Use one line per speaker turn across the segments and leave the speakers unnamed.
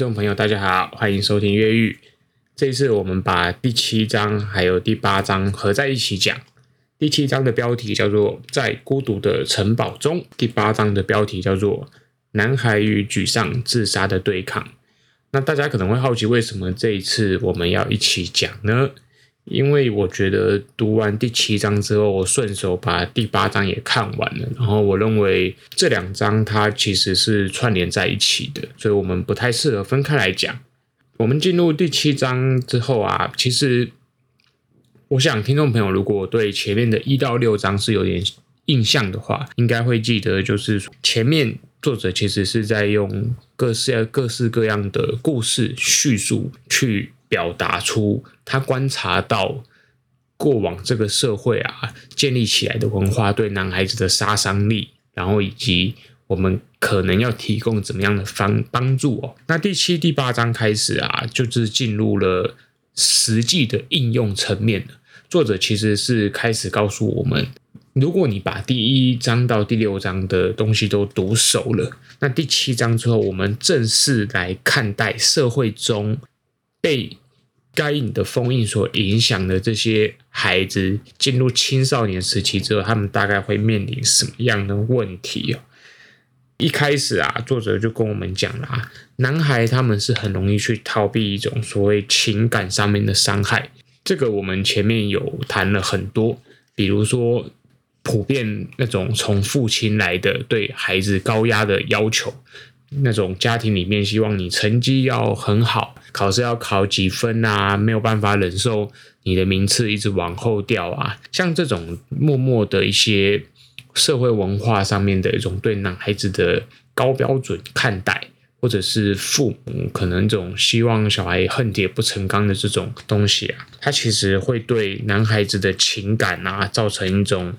听众朋友，大家好，欢迎收听《越狱》。这一次我们把第七章还有第八章合在一起讲。第七章的标题叫做《在孤独的城堡中》，第八章的标题叫做《男孩与沮丧自杀的对抗》。那大家可能会好奇，为什么这一次我们要一起讲呢？因为我觉得读完第七章之后，我顺手把第八章也看完了，然后我认为这两章它其实是串联在一起的，所以我们不太适合分开来讲。我们进入第七章之后啊，其实我想听众朋友如果对前面的一到六章是有点印象的话，应该会记得，就是前面作者其实是在用各式各式各样的故事叙述去。表达出他观察到过往这个社会啊建立起来的文化对男孩子的杀伤力，然后以及我们可能要提供怎么样的方帮助哦。那第七、第八章开始啊，就是进入了实际的应用层面了。作者其实是开始告诉我们，如果你把第一章到第六章的东西都读熟了，那第七章之后，我们正式来看待社会中被该隐的封印所影响的这些孩子进入青少年时期之后，他们大概会面临什么样的问题？哦一开始啊，作者就跟我们讲了啊，男孩他们是很容易去逃避一种所谓情感上面的伤害。这个我们前面有谈了很多，比如说普遍那种从父亲来的对孩子高压的要求。那种家庭里面希望你成绩要很好，考试要考几分啊，没有办法忍受你的名次一直往后掉啊，像这种默默的一些社会文化上面的一种对男孩子的高标准看待，或者是父母可能这种希望小孩恨铁不成钢的这种东西啊，它其实会对男孩子的情感啊造成一种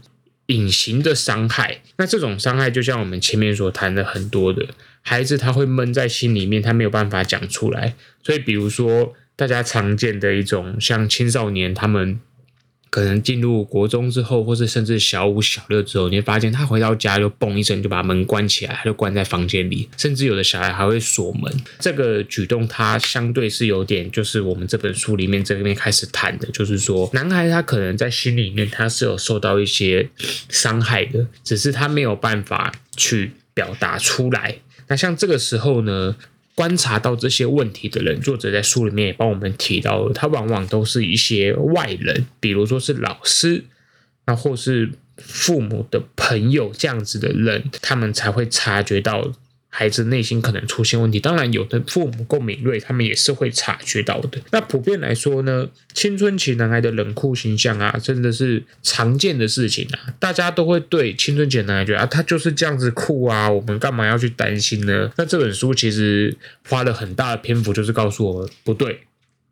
隐形的伤害。那这种伤害就像我们前面所谈的很多的。孩子他会闷在心里面，他没有办法讲出来。所以，比如说大家常见的一种，像青少年，他们可能进入国中之后，或是甚至小五、小六之后，你会发现他回到家就嘣一声就把门关起来，他就关在房间里，甚至有的小孩还会锁门。这个举动，他相对是有点，就是我们这本书里面这边开始谈的，就是说，男孩他可能在心里面他是有受到一些伤害的，只是他没有办法去表达出来。那像这个时候呢，观察到这些问题的人，作者在书里面也帮我们提到了，他往往都是一些外人，比如说是老师，那或是父母的朋友这样子的人，他们才会察觉到。孩子内心可能出现问题，当然有的父母够敏锐，他们也是会察觉到的。那普遍来说呢，青春期男孩的冷酷形象啊，真的是常见的事情啊。大家都会对青春期男孩觉得啊，他就是这样子酷啊，我们干嘛要去担心呢？那这本书其实花了很大的篇幅，就是告诉我们不对，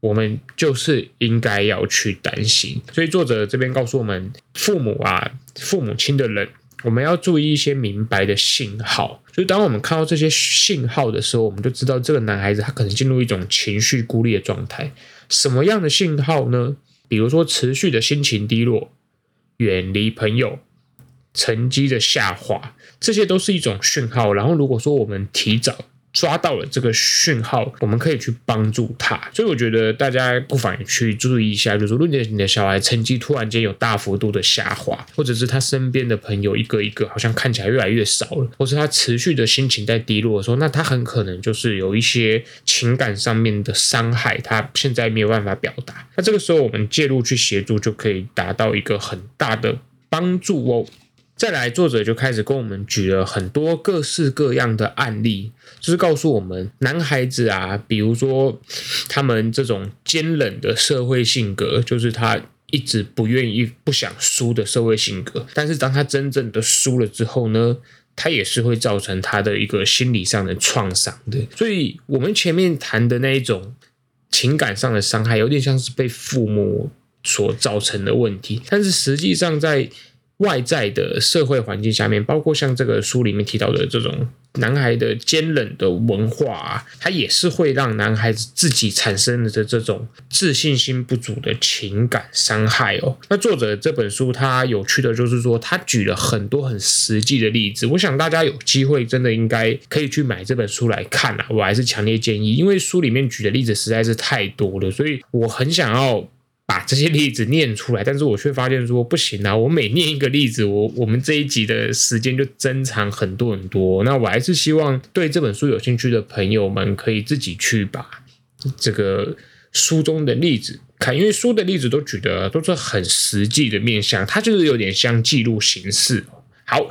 我们就是应该要去担心。所以作者这边告诉我们，父母啊，父母亲的人。我们要注意一些明白的信号，就是当我们看到这些信号的时候，我们就知道这个男孩子他可能进入一种情绪孤立的状态。什么样的信号呢？比如说持续的心情低落、远离朋友、成绩的下滑，这些都是一种讯号。然后如果说我们提早抓到了这个讯号，我们可以去帮助他。所以我觉得大家不妨去注意一下，就是说，如果你的小孩成绩突然间有大幅度的下滑，或者是他身边的朋友一个一个好像看起来越来越少了，或是他持续的心情在低落的时候，那他很可能就是有一些情感上面的伤害，他现在没有办法表达。那这个时候我们介入去协助，就可以达到一个很大的帮助哦。再来，作者就开始跟我们举了很多各式各样的案例，就是告诉我们，男孩子啊，比如说他们这种坚韧的社会性格，就是他一直不愿意、不想输的社会性格。但是当他真正的输了之后呢，他也是会造成他的一个心理上的创伤的。所以，我们前面谈的那一种情感上的伤害，有点像是被父母所造成的问题，但是实际上在外在的社会环境下面，包括像这个书里面提到的这种男孩的坚韧的文化啊，它也是会让男孩子自己产生的这种自信心不足的情感伤害哦。那作者这本书它有趣的就是说，他举了很多很实际的例子。我想大家有机会真的应该可以去买这本书来看啊，我还是强烈建议，因为书里面举的例子实在是太多了，所以我很想要。把这些例子念出来，但是我却发现说不行啊！我每念一个例子，我我们这一集的时间就增长很多很多。那我还是希望对这本书有兴趣的朋友们，可以自己去把这个书中的例子看，因为书的例子都举的都是很实际的面向，它就是有点像记录形式。好。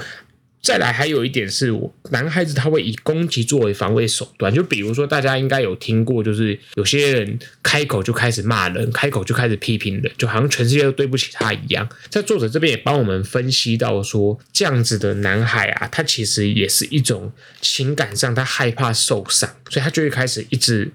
再来，还有一点是我男孩子他会以攻击作为防卫手段，就比如说大家应该有听过，就是有些人开口就开始骂人，开口就开始批评人，就好像全世界都对不起他一样。在作者这边也帮我们分析到说，这样子的男孩啊，他其实也是一种情感上他害怕受伤，所以他就会开始一直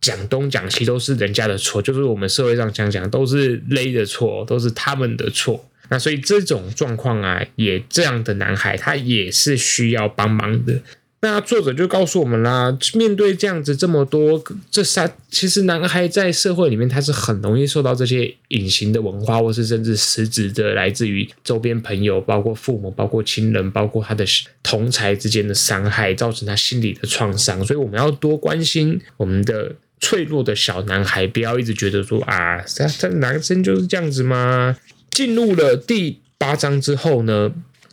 讲东讲西都是人家的错，就是我们社会上讲讲都是勒的错，都是他们的错。那所以这种状况啊，也这样的男孩，他也是需要帮忙的。那作者就告诉我们啦，面对这样子这么多这三，其实男孩在社会里面，他是很容易受到这些隐形的文化，或是甚至实质的来自于周边朋友，包括父母，包括亲人，包括他的同侪之间的伤害，造成他心理的创伤。所以我们要多关心我们的脆弱的小男孩，不要一直觉得说啊，这这男生就是这样子吗？进入了第八章之后呢，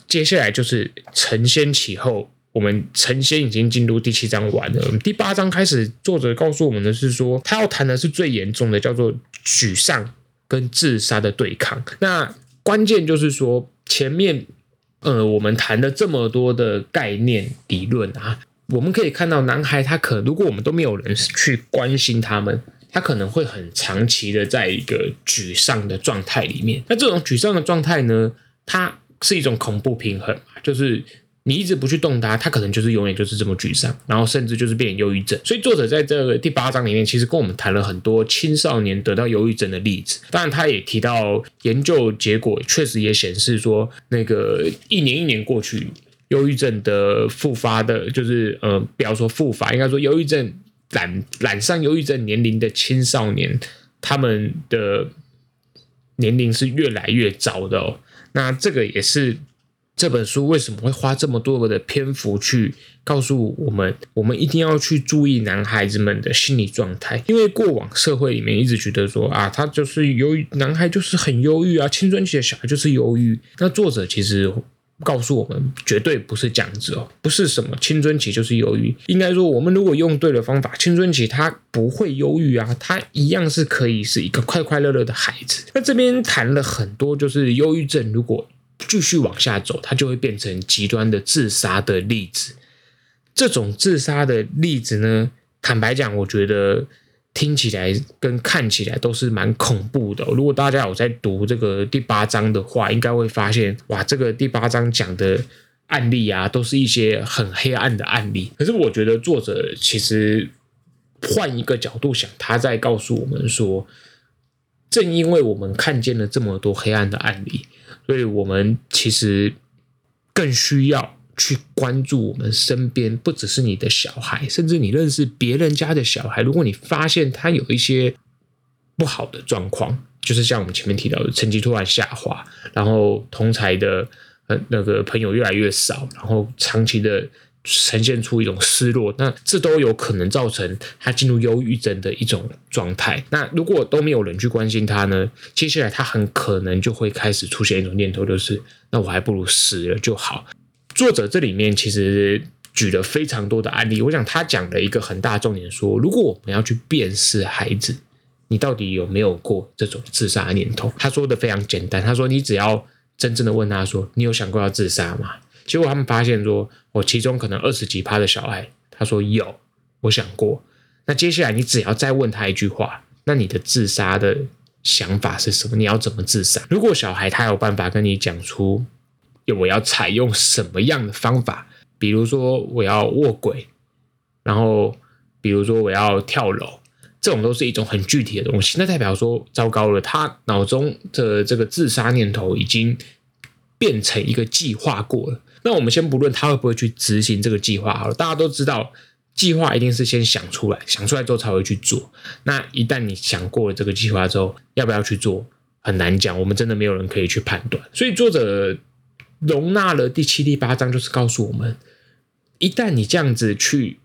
接下来就是承先启后。我们承先已经进入第七章完了，第八章开始，作者告诉我们的是说，他要谈的是最严重的，叫做沮丧跟自杀的对抗。那关键就是说，前面呃，我们谈了这么多的概念理论啊，我们可以看到，男孩他可如果我们都没有人去关心他们。他可能会很长期的在一个沮丧的状态里面。那这种沮丧的状态呢，它是一种恐怖平衡，就是你一直不去动它，它可能就是永远就是这么沮丧，然后甚至就是变成忧郁症。所以作者在这个第八章里面，其实跟我们谈了很多青少年得到忧郁症的例子。当然，他也提到研究结果确实也显示说，那个一年一年过去，忧郁症的复发的，就是呃，不要说复发，应该说忧郁症。染染上忧郁症年龄的青少年，他们的年龄是越来越早的哦。那这个也是这本书为什么会花这么多的篇幅去告诉我们，我们一定要去注意男孩子们的心理状态，因为过往社会里面一直觉得说啊，他就是忧郁，男孩就是很忧郁啊，青春期的小孩就是忧郁。那作者其实。告诉我们，绝对不是这样子哦，不是什么青春期就是忧郁。应该说，我们如果用对了方法，青春期他不会忧郁啊，他一样是可以是一个快快乐乐的孩子。那这边谈了很多，就是忧郁症如果继续往下走，它就会变成极端的自杀的例子。这种自杀的例子呢，坦白讲，我觉得。听起来跟看起来都是蛮恐怖的。如果大家有在读这个第八章的话，应该会发现，哇，这个第八章讲的案例啊，都是一些很黑暗的案例。可是我觉得作者其实换一个角度想，他在告诉我们说，正因为我们看见了这么多黑暗的案例，所以我们其实更需要。去关注我们身边，不只是你的小孩，甚至你认识别人家的小孩。如果你发现他有一些不好的状况，就是像我们前面提到的，成绩突然下滑，然后同才的呃那个朋友越来越少，然后长期的呈现出一种失落，那这都有可能造成他进入忧郁症的一种状态。那如果都没有人去关心他呢？接下来他很可能就会开始出现一种念头，就是那我还不如死了就好。作者这里面其实举了非常多的案例，我想他讲了一个很大重点，说如果我们要去辨识孩子，你到底有没有过这种自杀念头？他说的非常简单，他说你只要真正的问他说，你有想过要自杀吗？结果他们发现说，我其中可能二十几趴的小孩，他说有，我想过。那接下来你只要再问他一句话，那你的自杀的想法是什么？你要怎么自杀？如果小孩他有办法跟你讲出。我要采用什么样的方法？比如说我要卧轨，然后比如说我要跳楼，这种都是一种很具体的东西。那代表说，糟糕了，他脑中的这个自杀念头已经变成一个计划过了。那我们先不论他会不会去执行这个计划好了，大家都知道，计划一定是先想出来，想出来之后才会去做。那一旦你想过了这个计划之后，要不要去做，很难讲。我们真的没有人可以去判断。所以作者容纳了第七、第八章，就是告诉我们，一旦你这样子去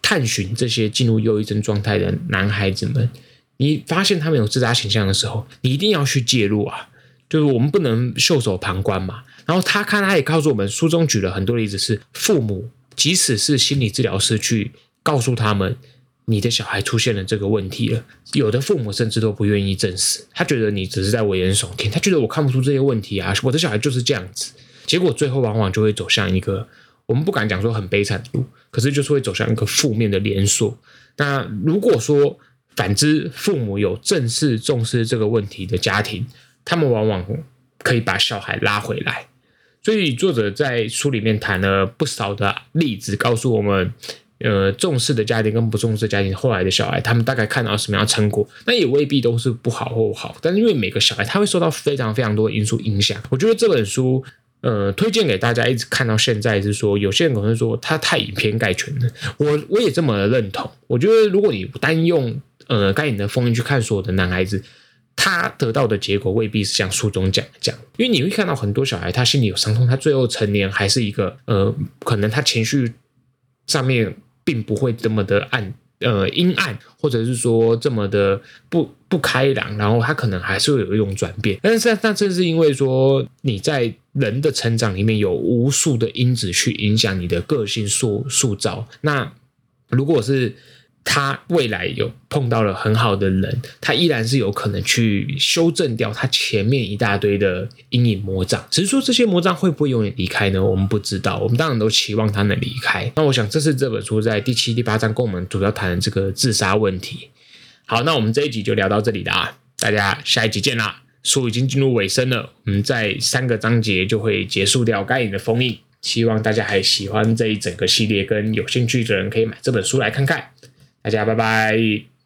探寻这些进入忧郁症状态的男孩子们，你发现他们有自杀倾向的时候，你一定要去介入啊！就是我们不能袖手旁观嘛。然后他看，他也告诉我们，书中举了很多例子，是父母即使是心理治疗师去告诉他们，你的小孩出现了这个问题了，有的父母甚至都不愿意证实，他觉得你只是在危言耸听，他觉得我看不出这些问题啊，我的小孩就是这样子。结果最后往往就会走向一个，我们不敢讲说很悲惨的路，可是就是会走向一个负面的连锁。那如果说，反之，父母有正式重视这个问题的家庭，他们往往可以把小孩拉回来。所以作者在书里面谈了不少的例子，告诉我们，呃，重视的家庭跟不重视的家庭，后来的小孩他们大概看到什么样的成果，那也未必都是不好或好。但是因为每个小孩他会受到非常非常多的因素影响，我觉得这本书，呃，推荐给大家一直看到现在是说，有些人可能说他太以偏概全了，我我也这么认同。我觉得如果你单用呃，该隐的封印去看所有的男孩子，他得到的结果未必是像书中讲的这样，因为你会看到很多小孩，他心里有伤痛，他最后成年还是一个呃，可能他情绪上面并不会这么的暗呃阴暗，或者是说这么的不不开朗，然后他可能还是会有一种转变。但是那正是因为说你在人的成长里面有无数的因子去影响你的个性塑塑造，那如果是。他未来有碰到了很好的人，他依然是有可能去修正掉他前面一大堆的阴影魔障。只是说这些魔障会不会永远离开呢？我们不知道。我们当然都期望他能离开。那我想这是这本书在第七、第八章跟我们主要谈的这个自杀问题。好，那我们这一集就聊到这里啦，大家下一集见啦。书已经进入尾声了，我们在三个章节就会结束掉该隐的封印。希望大家还喜欢这一整个系列，跟有兴趣的人可以买这本书来看看。大家拜拜。